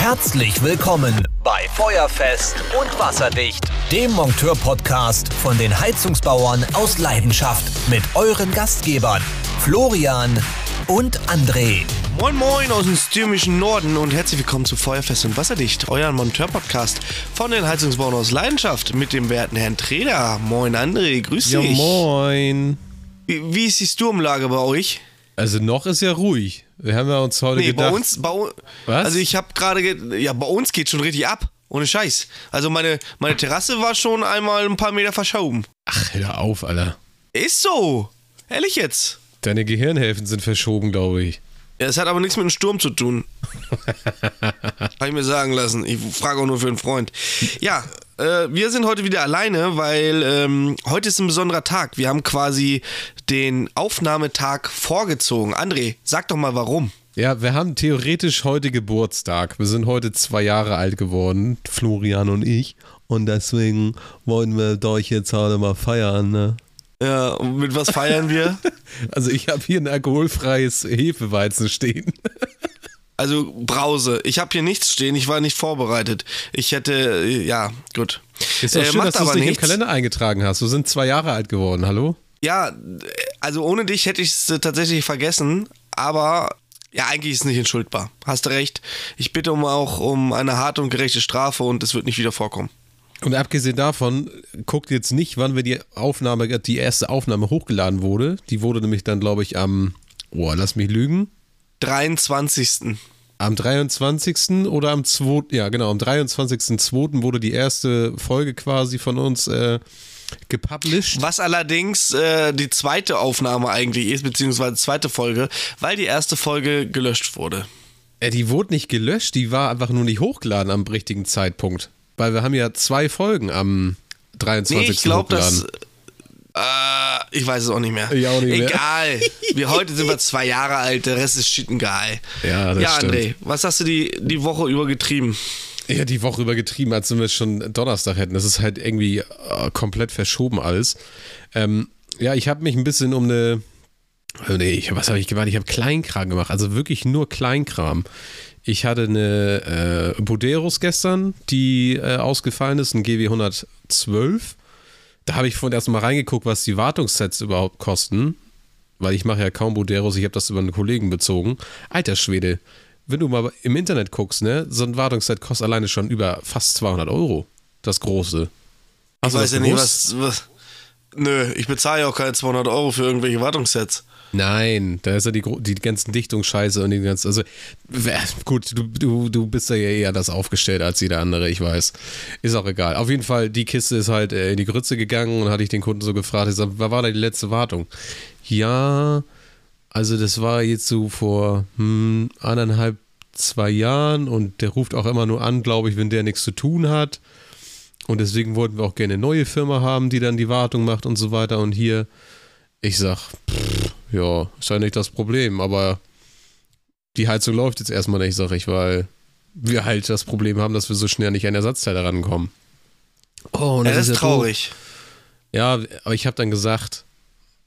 Herzlich willkommen bei Feuerfest und Wasserdicht, dem Monteur-Podcast von den Heizungsbauern aus Leidenschaft mit euren Gastgebern Florian und André. Moin Moin aus dem stürmischen Norden und herzlich willkommen zu Feuerfest und Wasserdicht, euer Monteur-Podcast von den Heizungsbauern aus Leidenschaft mit dem werten Herrn Treder. Moin André, grüß Ja, dich. moin. Wie, wie ist die Sturmlage bei euch? Also noch ist ja ruhig. Wir haben ja uns heute Nee, gedacht. bei uns, bei, Was? also ich habe gerade, ge- ja, bei uns geht schon richtig ab. Ohne Scheiß. Also meine, meine Terrasse war schon einmal ein paar Meter verschoben. Ach, hör auf, Alter. Ist so. Ehrlich jetzt. Deine Gehirnhälften sind verschoben, glaube ich. Ja, es hat aber nichts mit dem Sturm zu tun. Kann ich mir sagen lassen. Ich frage auch nur für einen Freund. Ja, äh, wir sind heute wieder alleine, weil ähm, heute ist ein besonderer Tag. Wir haben quasi den Aufnahmetag vorgezogen. André, sag doch mal warum. Ja, wir haben theoretisch heute Geburtstag. Wir sind heute zwei Jahre alt geworden, Florian und ich. Und deswegen wollen wir euch jetzt heute mal feiern, ne? Ja, und mit was feiern wir? Also ich habe hier ein alkoholfreies Hefeweizen stehen. Also Brause. Ich habe hier nichts stehen. Ich war nicht vorbereitet. Ich hätte, äh, ja, gut. Ist doch Äh, schön, dass du es nicht im. Kalender eingetragen hast. Wir sind zwei Jahre alt geworden, hallo? Ja, also ohne dich hätte ich es äh, tatsächlich vergessen, aber ja, eigentlich ist es nicht entschuldbar. Hast du recht. Ich bitte um auch um eine harte und gerechte Strafe und es wird nicht wieder vorkommen. Und abgesehen davon, guckt jetzt nicht, wann wir die Aufnahme, die erste Aufnahme hochgeladen wurde. Die wurde nämlich dann, glaube ich, am, oh, lass mich lügen, 23. am 23. oder am 2. Ja, genau, am 23.02. wurde die erste Folge quasi von uns äh, gepublished. Was allerdings äh, die zweite Aufnahme eigentlich ist, beziehungsweise zweite Folge, weil die erste Folge gelöscht wurde. Äh, die wurde nicht gelöscht, die war einfach nur nicht hochgeladen am richtigen Zeitpunkt. Weil wir haben ja zwei Folgen am 23. Nee, ich glaube, hochgeladen. Äh, ich weiß es auch nicht mehr. Ich auch nicht mehr. Egal. Wir heute sind wir zwei Jahre alt, der Rest ist schittengeil. Ja, das ja, stimmt. André, was hast du die, die Woche über getrieben? Ja, die Woche übergetrieben, als wenn wir schon Donnerstag hätten. Das ist halt irgendwie äh, komplett verschoben alles. Ähm, ja, ich habe mich ein bisschen um eine. Oh nee, ich, was habe ich gemacht? Ich habe Kleinkram gemacht, also wirklich nur Kleinkram. Ich hatte eine äh, Buderus gestern, die äh, ausgefallen ist, ein GW 112. Da habe ich vorhin erst mal reingeguckt, was die Wartungssets überhaupt kosten. Weil ich mache ja kaum Buderus, ich habe das über einen Kollegen bezogen. Alter Schwede, wenn du mal im Internet guckst, ne, so ein Wartungsset kostet alleine schon über fast 200 Euro. Das große. Ich Hast du weiß ja nicht, was, was. Nö, ich bezahle ja auch keine 200 Euro für irgendwelche Wartungssets. Nein, da ist ja die, die ganzen Dichtungsscheiße und die ganzen. Also, gut, du, du, du bist ja eher das aufgestellt als jeder andere, ich weiß. Ist auch egal. Auf jeden Fall, die Kiste ist halt äh, in die Grütze gegangen und hatte ich den Kunden so gefragt, ich sag, war da die letzte Wartung? Ja, also das war jetzt so vor hm, anderthalb, zwei Jahren und der ruft auch immer nur an, glaube ich, wenn der nichts zu tun hat. Und deswegen wollten wir auch gerne eine neue Firma haben, die dann die Wartung macht und so weiter. Und hier, ich sag, pff, ja, ist ja nicht das Problem, aber die Heizung läuft jetzt erstmal nicht, sag ich, weil wir halt das Problem haben, dass wir so schnell nicht an Ersatzteile rankommen. Oh, und Ja, das ist ja doof. traurig. Ja, aber ich habe dann gesagt,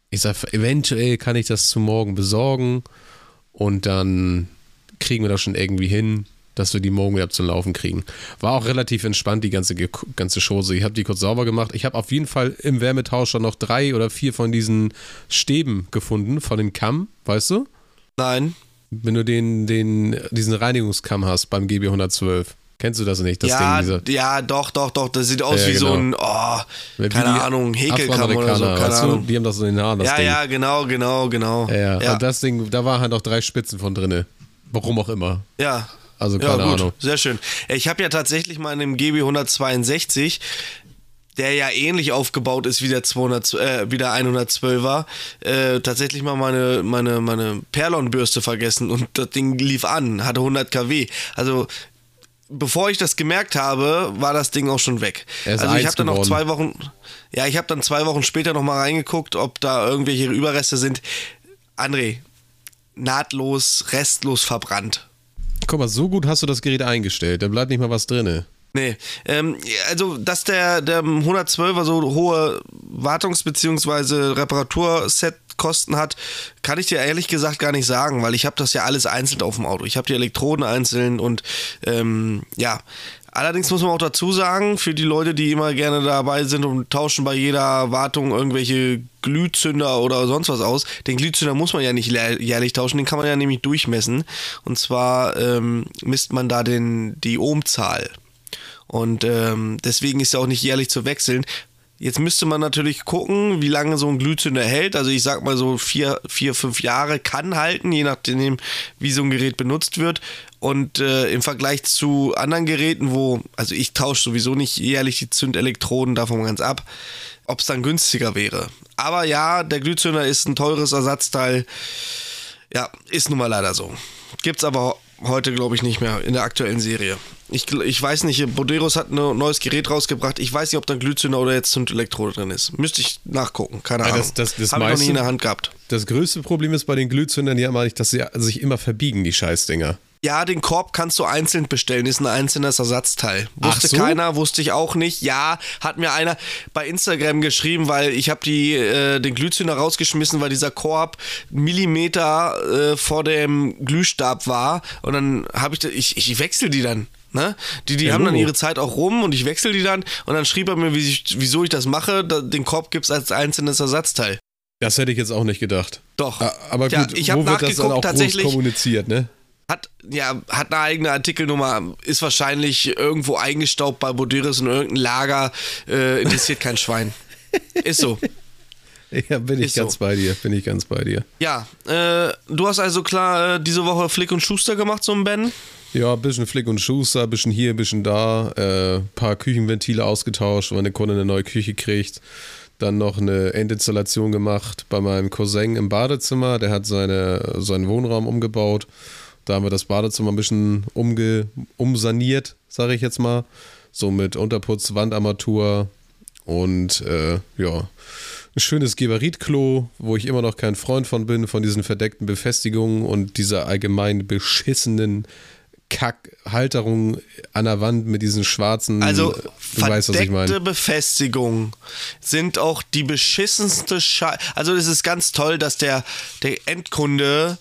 ich sag, eventuell kann ich das zu morgen besorgen und dann kriegen wir das schon irgendwie hin, dass wir die morgen wieder zum Laufen kriegen. War auch relativ entspannt, die ganze, ganze Chose. Ich habe die kurz sauber gemacht. Ich habe auf jeden Fall im Wärmetauscher noch drei oder vier von diesen Stäben gefunden, von dem Kamm, weißt du? Nein. Wenn du den, den, diesen Reinigungskamm hast beim GB 112. Kennst du das nicht? Das ja, Ding, dieser, ja, doch, doch, doch. Das sieht aus Ja, wie so genau. ein, oh, wie keine Ahnung, Häkelkamm oder so, keine weißt du? Die haben das so in den Haaren, das Ja, Ding. ja, genau, genau, genau. Ja, ja. und das Ding, da waren halt auch drei Spitzen von drinne. Warum auch immer. ja. Also Ja, keine gut, Ahnung. sehr schön. Ich habe ja tatsächlich mal in dem GB 162, der ja ähnlich aufgebaut ist wie der 200, äh, wie der 112er, äh, tatsächlich mal meine, meine, meine Perlon-Bürste vergessen und das Ding lief an, hatte 100 kW. Also bevor ich das gemerkt habe, war das Ding auch schon weg. Also ich habe dann noch zwei Wochen, ja, ich habe dann zwei Wochen später noch mal reingeguckt, ob da irgendwelche Überreste sind. André, nahtlos, restlos verbrannt. Guck mal, so gut hast du das Gerät eingestellt. Da bleibt nicht mal was drinne. Nee, ähm, also dass der, der 112er so hohe Wartungs- bzw. Reparaturset Kosten hat, kann ich dir ehrlich gesagt gar nicht sagen, weil ich habe das ja alles einzeln auf dem Auto. Ich habe die Elektroden einzeln und ähm, ja, Allerdings muss man auch dazu sagen, für die Leute, die immer gerne dabei sind und tauschen bei jeder Wartung irgendwelche Glühzünder oder sonst was aus, den Glühzünder muss man ja nicht jährlich tauschen, den kann man ja nämlich durchmessen. Und zwar ähm, misst man da den, die Ohmzahl. Und ähm, deswegen ist er auch nicht jährlich zu wechseln. Jetzt müsste man natürlich gucken, wie lange so ein Glühzünder hält. Also ich sag mal so vier, vier, fünf Jahre kann halten, je nachdem, wie so ein Gerät benutzt wird. Und äh, im Vergleich zu anderen Geräten, wo, also ich tausche sowieso nicht jährlich die Zündelektroden, davon ganz ab, ob es dann günstiger wäre. Aber ja, der Glühzünder ist ein teures Ersatzteil. Ja, ist nun mal leider so. Gibt's aber heute, glaube ich, nicht mehr in der aktuellen Serie. Ich, ich weiß nicht, Boderos hat ein neues Gerät rausgebracht. Ich weiß nicht, ob da ein Glühzünder oder jetzt Zündelektrode drin ist. Müsste ich nachgucken, keine Ahnung. Das, das, das Habe ich noch nie in der Hand gehabt. Das größte Problem ist bei den Glühzündern ja immer nicht, dass sie sich immer verbiegen, die Scheißdinger. Ja, den Korb kannst du einzeln bestellen, ist ein einzelnes Ersatzteil. Wusste so? keiner, wusste ich auch nicht. Ja, hat mir einer bei Instagram geschrieben, weil ich habe die äh, den Glühzünder rausgeschmissen, weil dieser Korb Millimeter äh, vor dem Glühstab war und dann habe ich ich ich wechsle die dann. Ne? Die, die ja, haben dann ihre Zeit auch rum und ich wechsle die dann und dann schrieb er mir, wie ich, wieso ich das mache. Den Korb gibt es als einzelnes Ersatzteil. Das hätte ich jetzt auch nicht gedacht. Doch. Aber gut, ja, ich wo wird das dann auch groß kommuniziert, ne? Hat, ja, hat eine eigene Artikelnummer, ist wahrscheinlich irgendwo eingestaubt bei Boderis in irgendeinem Lager, äh, interessiert kein Schwein. Ist so. Ja, bin ich ist ganz so. bei dir, bin ich ganz bei dir. Ja, äh, du hast also klar äh, diese Woche Flick und Schuster gemacht, so ein Ben? Ja, ein bisschen Flick und Schuster, ein bisschen hier, ein bisschen da, ein äh, paar Küchenventile ausgetauscht, weil eine Kunde eine neue Küche kriegt. Dann noch eine Endinstallation gemacht bei meinem Cousin im Badezimmer, der hat seine, seinen Wohnraum umgebaut da haben wir das Badezimmer ein bisschen umge umsaniert, sage ich jetzt mal. So mit Unterputz, Wandarmatur und äh, ja, schönes Geberitklo, wo ich immer noch kein Freund von bin, von diesen verdeckten Befestigungen und dieser allgemein beschissenen Kackhalterung an der Wand mit diesen schwarzen. Also du weißt, was Befestigungen sind auch die beschissenste Scheiße. Also es ist ganz toll, dass der, der Endkunde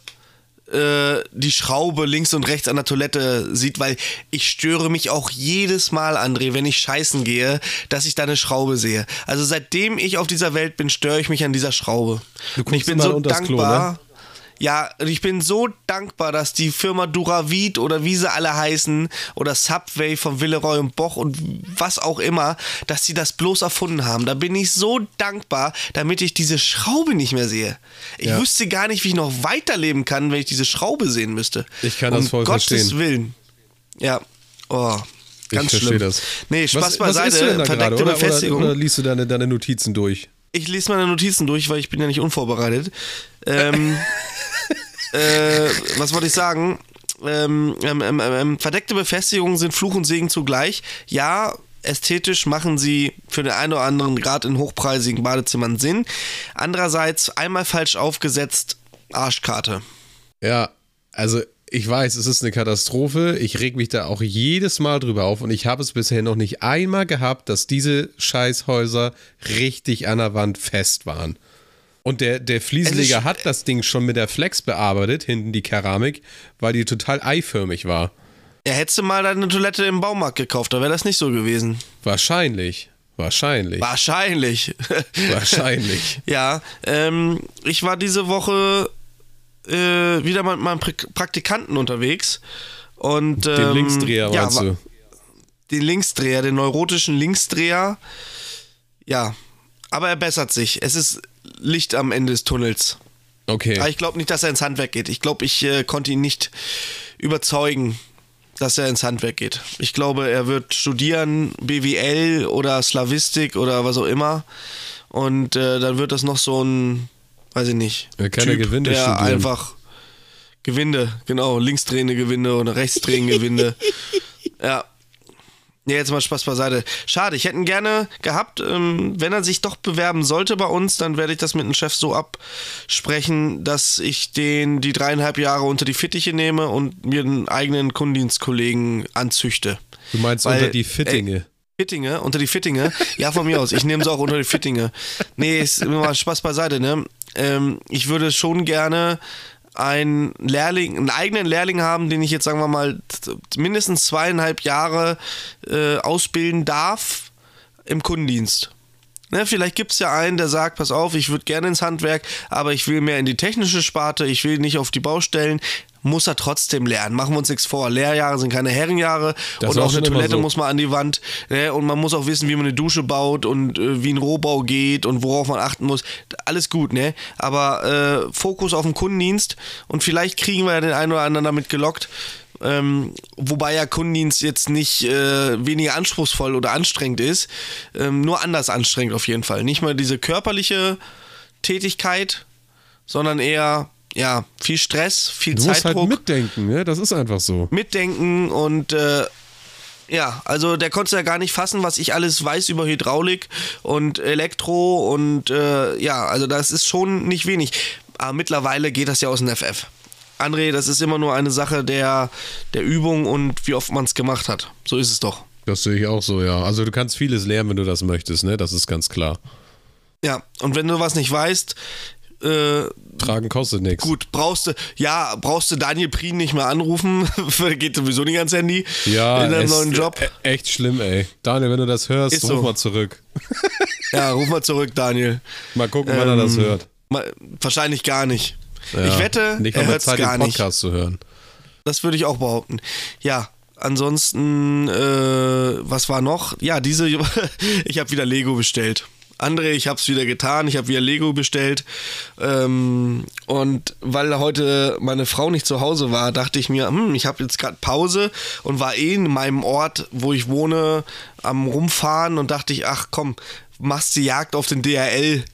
äh, die Schraube links und rechts an der Toilette sieht, weil ich störe mich auch jedes Mal, André, wenn ich scheißen gehe, dass ich da eine Schraube sehe. Also seitdem ich auf dieser Welt bin, störe ich mich an dieser Schraube. Du und ich bin so dankbar. Klo, ne? Ja, ich bin so dankbar, dass die Firma Duravid oder wie sie alle heißen oder Subway von Villeroy und Boch und was auch immer, dass sie das bloß erfunden haben. Da bin ich so dankbar, damit ich diese Schraube nicht mehr sehe. Ich ja. wüsste gar nicht, wie ich noch weiterleben kann, wenn ich diese Schraube sehen müsste. Ich kann das um voll Gottes verstehen. Willen. Ja. Oh. Ganz ich schlimm. das. Nee, Spaß was, beiseite. Was du denn da gerade, oder, oder, oder liest du deine, deine Notizen durch? Ich lese meine Notizen durch, weil ich bin ja nicht unvorbereitet. Ähm, äh, was wollte ich sagen? Ähm ähm, ähm, ähm, verdeckte Befestigungen sind Fluch und Segen zugleich. Ja, ästhetisch machen sie für den einen oder anderen gerade in hochpreisigen Badezimmern Sinn. Andererseits einmal falsch aufgesetzt, Arschkarte. Ja, also ich weiß, es ist eine Katastrophe. Ich reg mich da auch jedes Mal drüber auf und ich habe es bisher noch nicht einmal gehabt, dass diese Scheißhäuser richtig an der Wand fest waren. Und der, der Fliesenleger hat das Ding schon mit der Flex bearbeitet, hinten die Keramik, weil die total eiförmig war. Ja, hättest du mal deine Toilette im Baumarkt gekauft, da wäre das nicht so gewesen. Wahrscheinlich. Wahrscheinlich. Wahrscheinlich. Wahrscheinlich. ja, ähm, ich war diese Woche äh, wieder mit meinem Praktikanten unterwegs. Und, ähm, den Linksdreher, ja, meinst du? Den Linksdreher, den neurotischen Linksdreher. Ja, aber er bessert sich. Es ist Licht am Ende des Tunnels. Okay. Aber ich glaube nicht, dass er ins Handwerk geht. Ich glaube, ich äh, konnte ihn nicht überzeugen, dass er ins Handwerk geht. Ich glaube, er wird studieren, BWL oder Slavistik oder was auch immer. Und äh, dann wird das noch so ein, weiß ich nicht, er kann typ, Gewinde der studieren. einfach Gewinde, genau, linksdrehende Gewinde oder rechtsdrehende Gewinde. Ja, ja, jetzt mal Spaß beiseite. Schade, ich hätte ihn gerne gehabt. Ähm, wenn er sich doch bewerben sollte bei uns, dann werde ich das mit dem Chef so absprechen, dass ich den die dreieinhalb Jahre unter die Fittiche nehme und mir einen eigenen Kundendienstkollegen anzüchte. Du meinst Weil, unter die Fittinge? Ey, Fittinge, unter die Fittinge. Ja, von mir aus. Ich nehme sie auch unter die Fittinge. Nee, ist immer mal Spaß beiseite, ne? ähm, ich würde schon gerne einen Lehrling, einen eigenen Lehrling haben, den ich jetzt sagen wir mal mindestens zweieinhalb Jahre äh, ausbilden darf im Kundendienst. Ne, vielleicht gibt es ja einen, der sagt, pass auf, ich würde gerne ins Handwerk, aber ich will mehr in die technische Sparte, ich will nicht auf die Baustellen. Muss er trotzdem lernen. Machen wir uns nichts vor. Lehrjahre sind keine Herrenjahre. Das und auch eine Toilette so. muss man an die Wand. Ne? Und man muss auch wissen, wie man eine Dusche baut und äh, wie ein Rohbau geht und worauf man achten muss. Alles gut, ne? Aber äh, Fokus auf den Kundendienst und vielleicht kriegen wir ja den einen oder anderen damit gelockt. Ähm, wobei ja Kundendienst jetzt nicht äh, weniger anspruchsvoll oder anstrengend ist, ähm, nur anders anstrengend auf jeden Fall. Nicht mal diese körperliche Tätigkeit, sondern eher ja viel Stress, viel Du musst Zeitdruck, halt mitdenken, ne? Das ist einfach so. mitdenken und äh, ja, also der konnte ja gar nicht fassen, was ich alles weiß über Hydraulik und Elektro und äh, ja, also das ist schon nicht wenig. Aber mittlerweile geht das ja aus dem FF. André, das ist immer nur eine Sache der, der Übung und wie oft man es gemacht hat. So ist es doch. Das sehe ich auch so, ja. Also du kannst vieles lernen, wenn du das möchtest, ne? Das ist ganz klar. Ja, und wenn du was nicht weißt, äh, Tragen kostet nichts. gut, brauchst du, ja, brauchst du Daniel Prien nicht mehr anrufen, geht sowieso nicht ans Handy Ja, in deinem neuen Job. e- Echt schlimm, ey. Daniel, wenn du das hörst, Ist ruf so. mal zurück. Ja, ruf mal zurück, Daniel. Mal gucken, wann er das Ähm, hört. Mal, wahrscheinlich gar nicht. Ja, ich wette, nicht er hört Zeit, gar den nicht. Podcast zu hören. Das würde ich auch behaupten. Ja, ansonsten, äh, was war noch? Ja, diese, ich habe wieder Lego bestellt. André, ich habe es wieder getan. Ich habe wieder Lego bestellt. Ähm, und weil heute meine Frau nicht zu Hause war, dachte ich mir, hm, ich habe jetzt gerade Pause und war eh in meinem Ort, wo ich wohne, am Rumfahren und dachte ich, ach komm, machst die Jagd auf den DRL.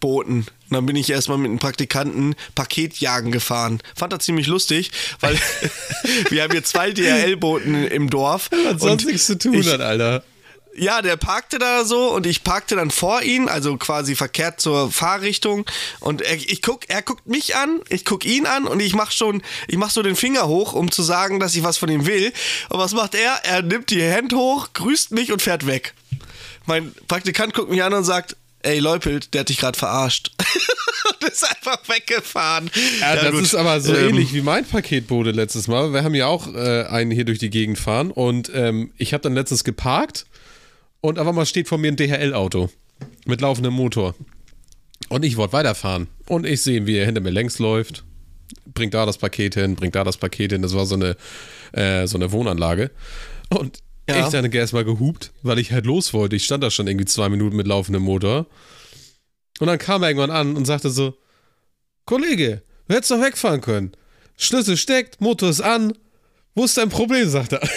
Boten. Und dann bin ich erstmal mit einem Praktikanten Paketjagen gefahren. Fand das ziemlich lustig, weil wir haben hier zwei DRL-Boten im Dorf. Hat sonst nichts zu tun ich, hat, Alter. Ja, der parkte da so und ich parkte dann vor ihn, also quasi verkehrt zur Fahrrichtung. Und er, ich guck, er guckt mich an, ich guck ihn an und ich mach schon, ich mach so den Finger hoch, um zu sagen, dass ich was von ihm will. Und was macht er? Er nimmt die Hand hoch, grüßt mich und fährt weg. Mein Praktikant guckt mich an und sagt, ey Leupelt, der hat dich gerade verarscht. und ist einfach weggefahren. Ja, das gut. ist aber so Ähm, ähnlich wie mein Paketbote letztes Mal. Wir haben ja auch äh, einen hier durch die Gegend fahren und ähm, ich habe dann letztens geparkt und auf einmal steht vor mir ein DHL-Auto mit laufendem Motor. Und ich wollte weiterfahren. Und ich sehe, wie er hinter mir längs läuft. Bringt da das Paket hin, bringt da das Paket hin. Das war so eine, äh, so eine Wohnanlage. Und Ja. ich dann erstmal gehupt, weil ich halt los wollte. Ich stand da schon irgendwie zwei Minuten mit laufendem Motor. Und dann kam er irgendwann an und sagte so: Kollege, du hättest doch wegfahren können. Schlüssel steckt, Motor ist an. Wo ist dein Problem? sagt er.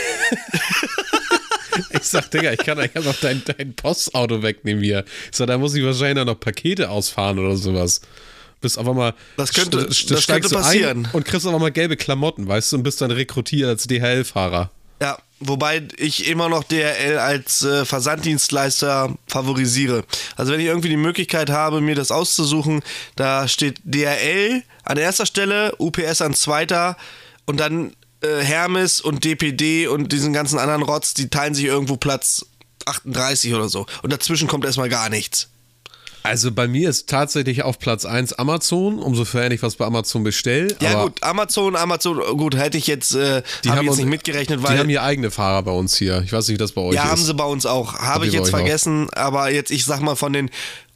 ich sag, Digga, ich kann einfach noch dein, dein Postauto wegnehmen hier. Ich sag, da muss ich wahrscheinlich noch Pakete ausfahren oder sowas. Bist auf einmal. Das könnte- das könnte passieren. Und kriegst auf einmal gelbe Klamotten, weißt du, und bist dann rekrutiert als DHL-Fahrer. Ja, wobei ich immer noch DRL als äh, Versanddienstleister favorisiere. Also wenn ich irgendwie die Möglichkeit habe, mir das auszusuchen, da steht DRL an erster Stelle, UPS an zweiter und dann äh, Hermes und DPD und diesen ganzen anderen Rotz, die teilen sich irgendwo Platz 38 oder so. Und dazwischen kommt erstmal gar nichts. Also bei mir ist tatsächlich auf Platz 1 Amazon, umsofern ich was bei Amazon bestelle. Ja gut, Amazon, Amazon, gut, hätte ich jetzt, äh, die hab haben ich jetzt nicht mitgerechnet, Die weil... haben hier eigene Fahrer bei uns hier. Ich weiß nicht, wie das bei euch Ja, ist. haben sie bei uns auch. Habe ich die bei jetzt euch auch? vergessen, aber jetzt, ich sag mal, von den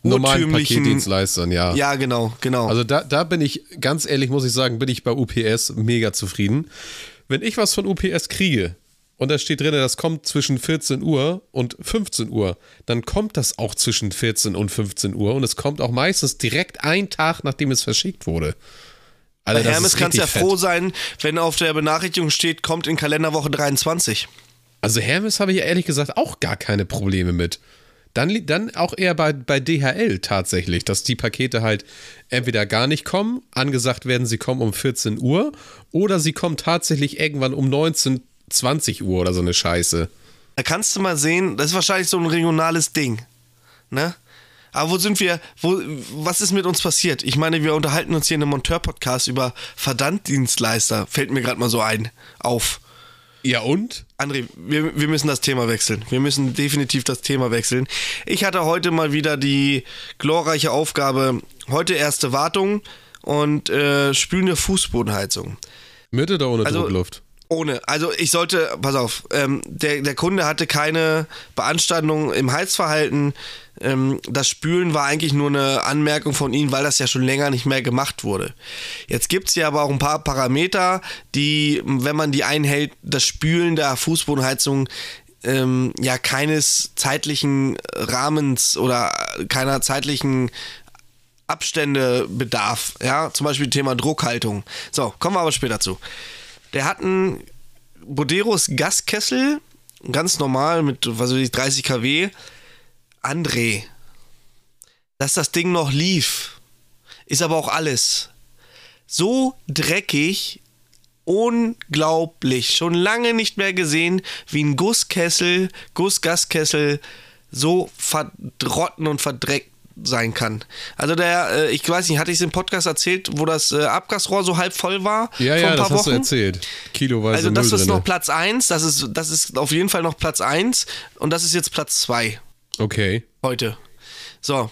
normalen. Paketdienstleistern, ja. Ja, genau, genau. Also da, da bin ich, ganz ehrlich muss ich sagen, bin ich bei UPS mega zufrieden. Wenn ich was von UPS kriege und da steht drin, das kommt zwischen 14 Uhr und 15 Uhr, dann kommt das auch zwischen 14 und 15 Uhr und es kommt auch meistens direkt einen Tag, nachdem es verschickt wurde. Bei Alter, das Hermes kannst ja richtig froh fett. sein, wenn auf der Benachrichtigung steht, kommt in Kalenderwoche 23. Also Hermes habe ich ehrlich gesagt auch gar keine Probleme mit. Dann, dann auch eher bei, bei DHL tatsächlich, dass die Pakete halt entweder gar nicht kommen, angesagt werden, sie kommen um 14 Uhr, oder sie kommen tatsächlich irgendwann um 19, 20 Uhr oder so eine Scheiße. Da kannst du mal sehen, das ist wahrscheinlich so ein regionales Ding. Ne? Aber wo sind wir, wo, was ist mit uns passiert? Ich meine, wir unterhalten uns hier in einem Monteur-Podcast über Versanddienstleister. Fällt mir gerade mal so ein, auf. Ja und? André, wir, wir müssen das Thema wechseln. Wir müssen definitiv das Thema wechseln. Ich hatte heute mal wieder die glorreiche Aufgabe, heute erste Wartung und äh, spülende Fußbodenheizung. Mit oder ohne Also- Druckluft? Ohne. Also ich sollte, pass auf, ähm, der, der Kunde hatte keine Beanstandung im Heizverhalten. Ähm, das Spülen war eigentlich nur eine Anmerkung von Ihnen, weil das ja schon länger nicht mehr gemacht wurde. Jetzt gibt es ja aber auch ein paar Parameter, die, wenn man die einhält, das Spülen der Fußbodenheizung ähm, ja keines zeitlichen Rahmens oder keiner zeitlichen Abstände bedarf. Ja, zum Beispiel Thema Druckhaltung. So, kommen wir aber später zu. Der hat einen Boderos Gaskessel, ganz normal mit, was weiß ich, 30 kW. André, dass das Ding noch lief, ist aber auch alles. So dreckig, unglaublich. Schon lange nicht mehr gesehen, wie ein Gusskessel, Gussgaskessel so verdrotten und verdreckt sein kann. Also der, äh, ich weiß nicht, hatte ich es im Podcast erzählt, wo das äh, Abgasrohr so halb voll war? Ja, vor ja, ein paar das hast du Wochen? erzählt. Kiloweise Also Müll das ist drinne. noch Platz 1, das ist, das ist auf jeden Fall noch Platz 1 und das ist jetzt Platz 2 Okay. heute. So.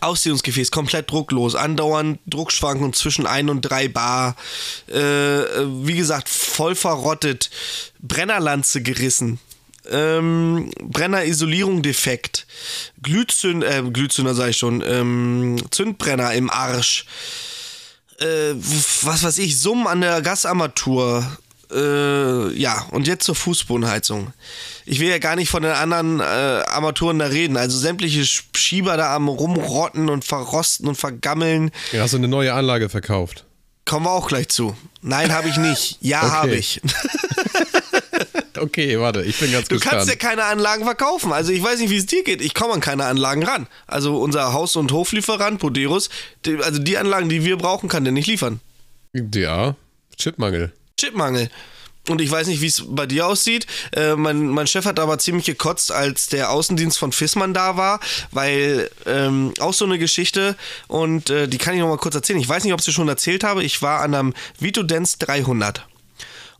Ausziehungsgefäß, komplett drucklos, andauernd Druckschwankungen zwischen 1 und 3 Bar. Äh, wie gesagt, voll verrottet. Brennerlanze gerissen. Ähm, Brennerisolierung defekt. Glühzünd, äh, Glühzünder sag ich schon. Ähm, Zündbrenner im Arsch. Äh, was weiß ich, Summen an der Gasarmatur. Äh, ja, und jetzt zur Fußbodenheizung. Ich will ja gar nicht von den anderen äh, Armaturen da reden. Also sämtliche Sch- Schieber da am rumrotten und verrosten und vergammeln. Ja, hast du eine neue Anlage verkauft? Kommen wir auch gleich zu. Nein, habe ich nicht. Ja, Okay. habe ich. Okay, warte, ich bin ganz Du gespannt. kannst ja keine Anlagen verkaufen. Also ich weiß nicht, wie es dir geht. Ich komme an keine Anlagen ran. Also unser Haus- und Hoflieferant, Poderus, also die Anlagen, die wir brauchen, kann der nicht liefern. ja, Chipmangel. Chipmangel. Und ich weiß nicht, wie es bei dir aussieht. Äh, mein, mein Chef hat aber ziemlich gekotzt, als der Außendienst von Fissmann da war, weil ähm, auch so eine Geschichte und äh, die kann ich noch mal kurz erzählen. Ich weiß nicht, ob ich sie schon erzählt habe. Ich war an einem Vito Dance 300.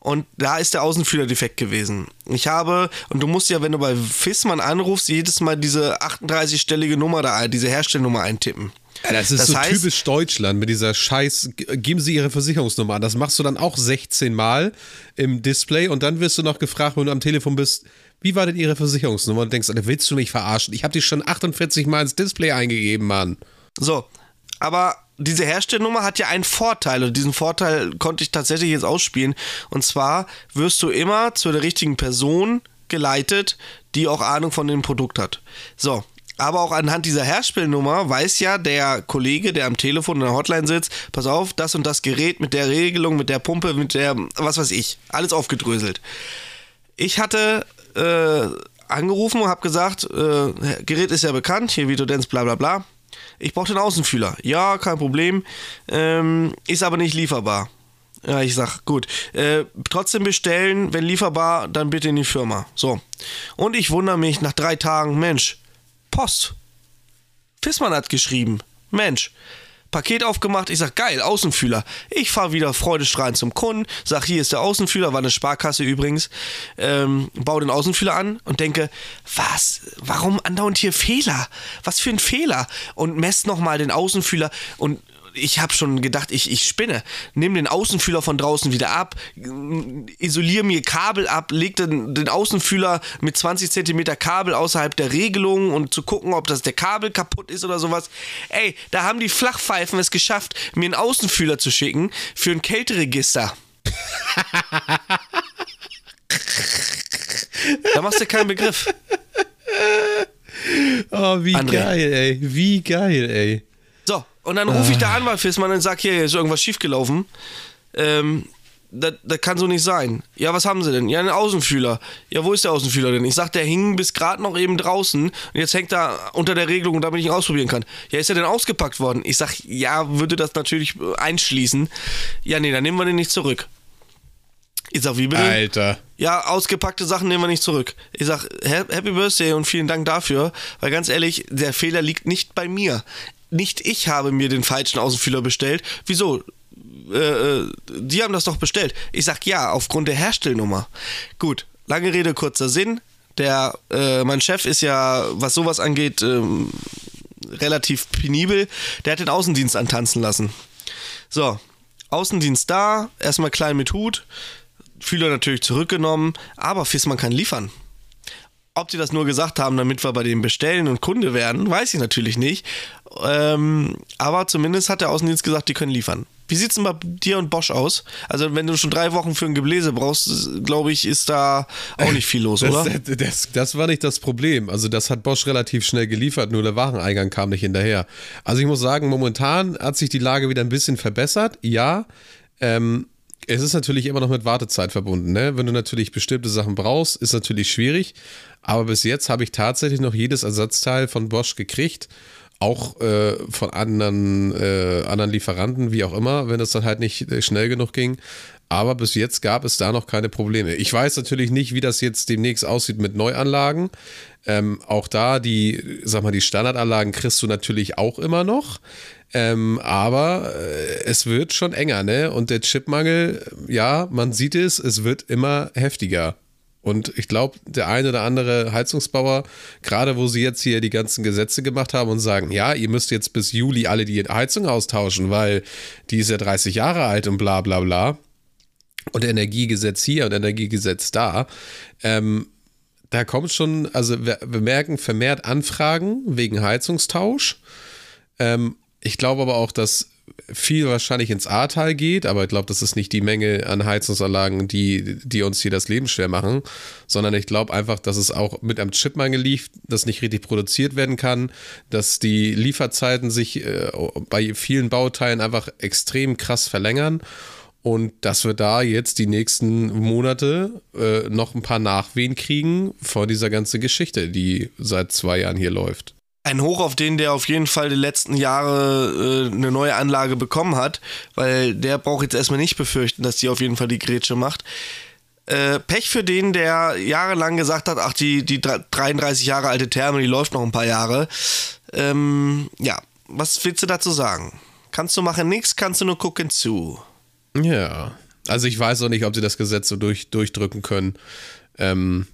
Und da ist der Außenführer defekt gewesen. Ich habe, und du musst ja, wenn du bei Fissmann anrufst, jedes Mal diese 38-stellige Nummer da, diese Herstellnummer eintippen. Ja, das ist Das so heißt- typisch Deutschland mit dieser Scheiß, geben Sie Ihre Versicherungsnummer an. Das machst du dann auch 16 Mal im Display und dann wirst du noch gefragt, wenn du am Telefon bist, wie war denn Ihre Versicherungsnummer? Und denkst, willst du mich verarschen? Ich habe die schon 48 Mal ins Display eingegeben, Mann. So, aber diese Herstellnummer hat ja einen Vorteil und diesen Vorteil konnte ich tatsächlich jetzt ausspielen. Und zwar wirst du immer zu der richtigen Person geleitet, die auch Ahnung von dem Produkt hat. So. Aber auch anhand dieser Herstellnummer weiß ja der Kollege, der am Telefon in der Hotline sitzt, pass auf, das und das Gerät mit der Regelung, mit der Pumpe, mit der, was weiß ich, alles aufgedröselt. Ich hatte äh, angerufen und habe gesagt, äh, Gerät ist ja bekannt, hier Videodance, bla bla bla. Ich brauche den Außenfühler. Ja, kein Problem. Ähm, ist aber nicht lieferbar. Ja, ich sag, gut. Äh, trotzdem bestellen, wenn lieferbar, dann bitte in die Firma. So. Und ich wundere mich nach drei Tagen, Mensch, Post. Fissmann hat geschrieben. Mensch. Paket aufgemacht, ich sag, geil, Außenfühler. Ich fahre wieder freudestrahlend zum Kunden, sag, hier ist der Außenfühler, war eine Sparkasse übrigens, ähm, baue den Außenfühler an und denke, was, warum andauernd hier Fehler? Was für ein Fehler? Und mess nochmal den Außenfühler und ich habe schon gedacht, ich, ich spinne. Nimm den Außenfühler von draußen wieder ab, isoliere mir Kabel ab, leg den, den Außenfühler mit 20 cm Kabel außerhalb der Regelung und zu gucken, ob das der Kabel kaputt ist oder sowas. Ey, da haben die Flachpfeifen es geschafft, mir einen Außenfühler zu schicken für ein Kälteregister. da machst du keinen Begriff. Oh, wie André. geil, ey. Wie geil, ey. Und dann rufe ich da an bei Fissmann und sag, hier, hier ist irgendwas schiefgelaufen. Ähm, das, das kann so nicht sein. Ja, was haben sie denn? Ja, einen Außenfühler. Ja, wo ist der Außenfühler denn? Ich sag, der hing bis gerade noch eben draußen und jetzt hängt er unter der Regelung, damit ich ihn ausprobieren kann. Ja, ist er denn ausgepackt worden? Ich sag, ja, würde das natürlich äh, einschließen. Ja, nee, dann nehmen wir den nicht zurück. Ich sag, wie bitte? Alter. Ja, ausgepackte Sachen nehmen wir nicht zurück. Ich sag, Ha- Happy Birthday und vielen Dank dafür, weil ganz ehrlich, der Fehler liegt nicht bei mir. Nicht ich habe mir den falschen Außenfühler bestellt. Wieso? äh, die haben das doch bestellt. Ich sag ja, aufgrund der Herstellnummer. Gut, lange Rede, kurzer Sinn. Der, äh, mein Chef ist ja, was sowas angeht, ähm, relativ penibel. Der hat den Außendienst antanzen lassen. So, Außendienst da, erstmal klein mit Hut, Fühler natürlich zurückgenommen, aber Fissmann kann liefern. Ob die das nur gesagt haben, damit wir bei denen bestellen und Kunde werden, weiß ich natürlich nicht. Ähm, aber zumindest hat der Außendienst gesagt, die können liefern. Wie sieht es denn bei dir und Bosch aus? Also, wenn du schon drei Wochen für ein Gebläse brauchst, glaube ich, ist da auch nicht viel los, oder? Das, das, das, war nicht das Problem. Also, das hat Bosch relativ schnell geliefert, nur der Wareneingang kam nicht hinterher. Also, ich muss sagen, momentan hat sich die Lage wieder ein bisschen verbessert. Ja, ähm, es ist natürlich immer noch mit Wartezeit verbunden. Ne? Wenn du natürlich bestimmte Sachen brauchst, ist natürlich schwierig. Aber bis jetzt habe ich tatsächlich noch jedes Ersatzteil von Bosch gekriegt. Auch äh, von anderen, äh, anderen Lieferanten, wie auch immer, wenn es dann halt nicht äh, schnell genug ging. Aber bis jetzt gab es da noch keine Probleme. Ich weiß natürlich nicht, wie das jetzt demnächst aussieht mit Neuanlagen. Ähm, auch da, die, sag mal, die Standardanlagen kriegst du natürlich auch immer noch. Ähm, aber äh, es wird schon enger, ne? Und der Chipmangel, ja, man sieht es, es wird immer heftiger. Und ich glaube, der eine oder andere Heizungsbauer, gerade wo sie jetzt hier die ganzen Gesetze gemacht haben und sagen, ja, ihr müsst jetzt bis Juli alle die Heizung austauschen, weil die ist ja 30 Jahre alt und bla bla bla. Und Energiegesetz hier und Energiegesetz da. Ähm, da kommt schon, also wir, wir merken vermehrt Anfragen wegen Heizungstausch. Ähm, ich glaube aber auch, dass viel wahrscheinlich ins Ahrtal geht, aber ich glaube, das ist nicht die Menge an Heizungsanlagen, die, die uns hier das Leben schwer machen, sondern ich glaube einfach, dass es auch mit einem Chipmangel liegt, dass nicht richtig produziert werden kann, dass die Lieferzeiten sich äh, bei vielen Bauteilen einfach extrem krass verlängern und dass wir da jetzt die nächsten Monate äh, noch ein paar Nachwehen kriegen vor dieser ganzen Geschichte, die seit zwei Jahren hier läuft ein Hoch auf den, der auf jeden Fall die letzten Jahre äh, eine neue Anlage bekommen hat, weil der braucht jetzt erstmal nicht befürchten, dass die auf jeden Fall die Grätsche macht. Äh, Pech für den, der jahrelang gesagt hat, ach, die, die 33 Jahre alte Therme, die läuft noch ein paar Jahre. Ähm, ja, was willst du dazu sagen? Kannst du machen nichts, kannst du nur gucken zu. Ja, also ich weiß auch nicht, ob sie das Gesetz so durch, durchdrücken können. Ähm,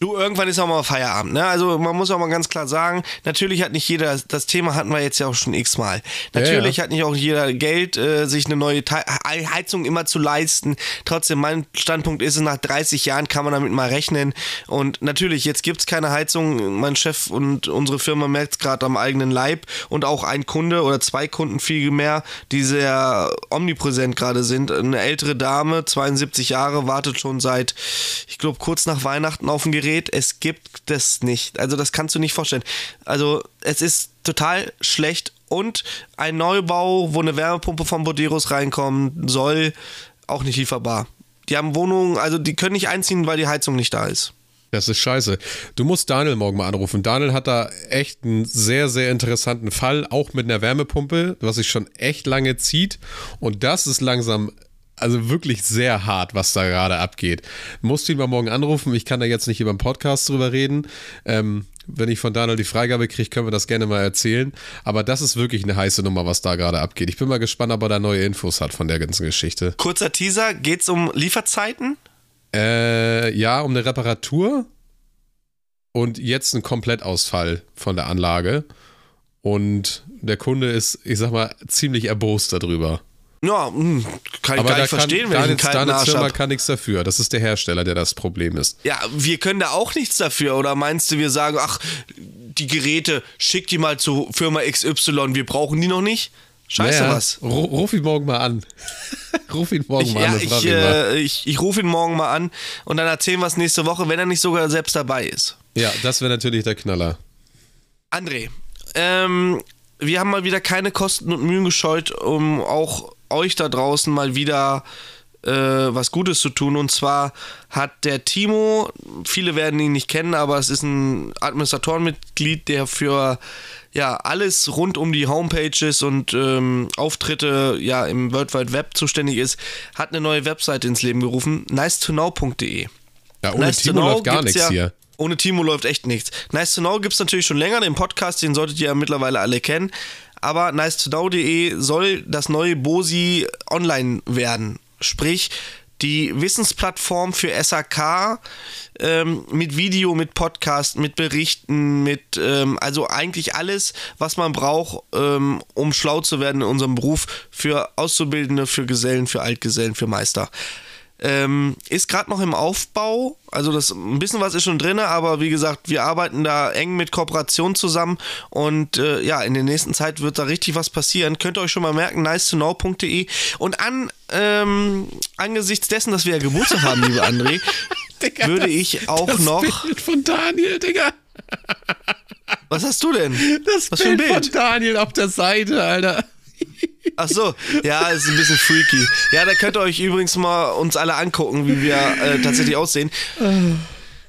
Du, irgendwann ist auch mal Feierabend, ne? Also man muss auch mal ganz klar sagen, natürlich hat nicht jeder, das Thema hatten wir jetzt ja auch schon x-mal. Natürlich ja, ja. hat nicht auch jeder Geld, äh, sich eine neue Heizung immer zu leisten. Trotzdem, mein Standpunkt ist, nach 30 Jahren kann man damit mal rechnen. Und natürlich, jetzt gibt es keine Heizung. Mein Chef und unsere Firma merkt es gerade am eigenen Leib. Und auch ein Kunde oder zwei Kunden viel mehr, die sehr omnipräsent gerade sind. Eine ältere Dame, 72 Jahre, wartet schon seit, ich glaube, kurz nach Weihnachten auf ein Gerät Gerät, es gibt das nicht. Also das kannst du nicht vorstellen. Also es ist total schlecht und ein Neubau, wo eine Wärmepumpe von Boderos reinkommen soll, auch nicht lieferbar. Die haben Wohnungen, also die können nicht einziehen, weil die Heizung nicht da ist. Das ist scheiße. Du musst Daniel morgen mal anrufen. Daniel hat da echt einen sehr, sehr interessanten Fall, auch mit einer Wärmepumpe, was sich schon echt lange zieht. Und das ist langsam also wirklich sehr hart, was da gerade abgeht. Musst du ihn mal morgen anrufen. Ich kann da jetzt nicht über den Podcast drüber reden. Ähm, wenn ich von Daniel die Freigabe kriege, können wir das gerne mal erzählen. Aber das ist wirklich eine heiße Nummer, was da gerade abgeht. Ich bin mal gespannt, ob er da neue Infos hat von der ganzen Geschichte. Kurzer Teaser: geht es um Lieferzeiten? Äh, ja, um eine Reparatur. Und jetzt ein Komplettausfall von der Anlage. Und der Kunde ist, ich sag mal, ziemlich erbost darüber. Ja, hm, kann ich gar nicht verstehen, wenn ich einen kalten Arsch Firma kann nichts dafür. Das ist der Hersteller, der das Problem ist. Ja, wir können da auch nichts dafür. Oder meinst du, wir sagen, ach, die Geräte, schick die mal zur Firma XY, wir brauchen die noch nicht? Scheiße naja, was. Ruf ihn morgen mal an. ruf ihn morgen ich, mal ja, an. Ich, äh, ich, ich rufe ihn morgen mal an und dann erzählen wir es nächste Woche, wenn er nicht sogar selbst dabei ist. Ja, das wäre natürlich der Knaller. André, ähm, wir haben mal wieder keine Kosten und Mühen gescheut, um auch euch da draußen mal wieder äh, was Gutes zu tun. Und zwar hat der Timo, viele werden ihn nicht kennen, aber es ist ein Administratorenmitglied, der für ja, alles rund um die Homepages und ähm, Auftritte ja, im World Wide Web zuständig ist, hat eine neue Webseite ins Leben gerufen, nice to know.de. Ja, ohne nice Timo läuft gar nichts ja, hier. Ohne Timo läuft echt nichts. Nice to Know gibt es natürlich schon länger, den Podcast, den solltet ihr ja mittlerweile alle kennen. Aber nice to know.de soll das neue Bosi online werden. Sprich, die Wissensplattform für SAK ähm, mit Video, mit Podcast, mit Berichten, mit ähm, also eigentlich alles, was man braucht, ähm, um schlau zu werden in unserem Beruf für Auszubildende, für Gesellen, für Altgesellen, für Meister. Ähm, ist gerade noch im Aufbau, also das ein bisschen was ist schon drin, aber wie gesagt, wir arbeiten da eng mit Kooperation zusammen und äh, ja, in der nächsten Zeit wird da richtig was passieren. Könnt ihr euch schon mal merken, nice to know.de und an ähm, angesichts dessen, dass wir ja Geburtstag haben, liebe André, Digga, würde ich auch das noch Bild von Daniel, Digga. Was hast du denn? Das was Bild, Bild von Daniel auf der Seite, Alter. Ach so, ja, ist ein bisschen freaky. Ja, da könnt ihr euch übrigens mal uns alle angucken, wie wir äh, tatsächlich aussehen.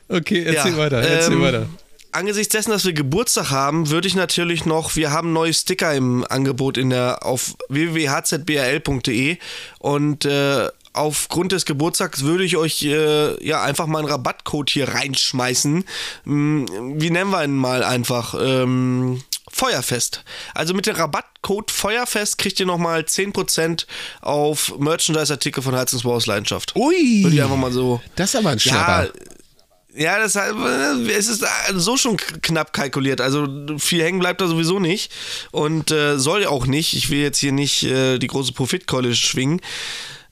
Okay, erzähl ja, weiter, erzähl ähm, weiter. Angesichts dessen, dass wir Geburtstag haben, würde ich natürlich noch, wir haben neue Sticker im Angebot in der auf www.hzbrl.de und äh, aufgrund des Geburtstags würde ich euch äh, ja einfach mal einen Rabattcode hier reinschmeißen. Hm, wie nennen wir ihn mal einfach? Ähm, Feuerfest. Also mit dem Rabattcode Feuerfest kriegt ihr nochmal 10% auf Merchandise-Artikel von Heizungsbau aus Leidenschaft. Ui. Würde ich einfach mal so. Das ist aber ein Schnapper. Ja, ja, das, es ist so schon knapp kalkuliert. Also viel hängen bleibt da sowieso nicht. Und äh, soll auch nicht. Ich will jetzt hier nicht äh, die große Profitkeule schwingen.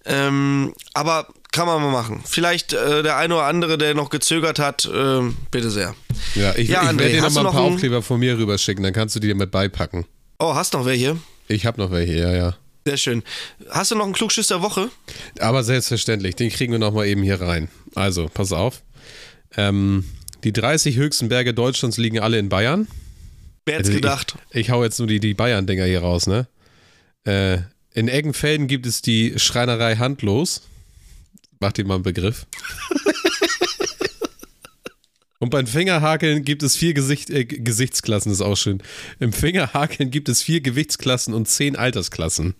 Ähm, aber kann man mal machen. Vielleicht äh, der eine oder andere, der noch gezögert hat, äh, bitte sehr. Ja, ich, ja, ich werde dir noch mal ein paar Aufkleber von mir rüberschicken, dann kannst du die mit beipacken. Oh, hast noch welche? Ich habe noch welche, ja, ja. Sehr schön. Hast du noch einen Klugschiss der Woche? Aber selbstverständlich, den kriegen wir noch mal eben hier rein. Also, pass auf. Ähm, die 30 höchsten Berge Deutschlands liegen alle in Bayern. Wer hätte gedacht? Ich, ich hau jetzt nur die, die Bayern-Dinger hier raus, ne? Äh, in Eggenfelden gibt es die Schreinerei Handlos. Macht dir mal einen Begriff. Und beim Fingerhakeln gibt es vier Gesicht, äh, Gesichtsklassen, ist auch schön. Im Fingerhakeln gibt es vier Gewichtsklassen und zehn Altersklassen.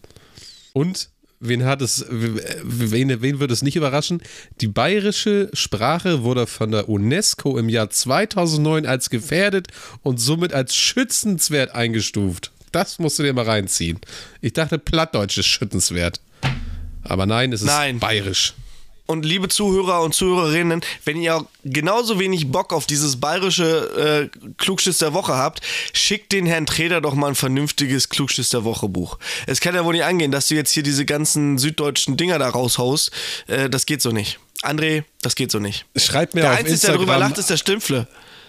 Und wen hat es, wen, wen würde es nicht überraschen? Die bayerische Sprache wurde von der UNESCO im Jahr 2009 als gefährdet und somit als schützenswert eingestuft. Das musst du dir mal reinziehen. Ich dachte, Plattdeutsch ist schützenswert. Aber nein, es ist nein. bayerisch. Und liebe Zuhörer und Zuhörerinnen, wenn ihr genauso wenig Bock auf dieses bayerische äh, Klugschiss der Woche habt, schickt den Herrn Treder doch mal ein vernünftiges Klugschiss der Woche Buch. Es kann ja wohl nicht angehen, dass du jetzt hier diese ganzen süddeutschen Dinger da raushaust. Äh, das geht so nicht. André, das geht so nicht. Schreibt mir der auf Einzige, Instagram. Der darüber lacht, ist der Stümpfle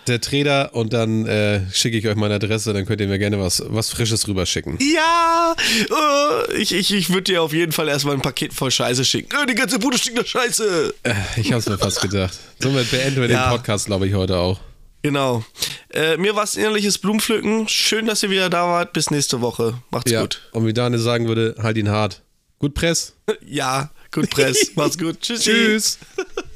der Trainer und dann äh, schicke ich euch meine Adresse, dann könnt ihr mir gerne was, was Frisches rüberschicken. Ja! Uh, ich ich, ich würde dir auf jeden Fall erstmal ein Paket voll Scheiße schicken. Uh, die ganze Bude stinkt nach Scheiße! Äh, ich hab's mir fast gedacht. Somit beenden wir ja. den Podcast, glaube ich, heute auch. Genau. Äh, mir war es innerliches Blumenpflücken. Schön, dass ihr wieder da wart. Bis nächste Woche. Macht's ja. gut. Und wie Daniel sagen würde, halt ihn hart. Gut Press. ja, gut Press. Macht's gut. Tschüss. Tschüss.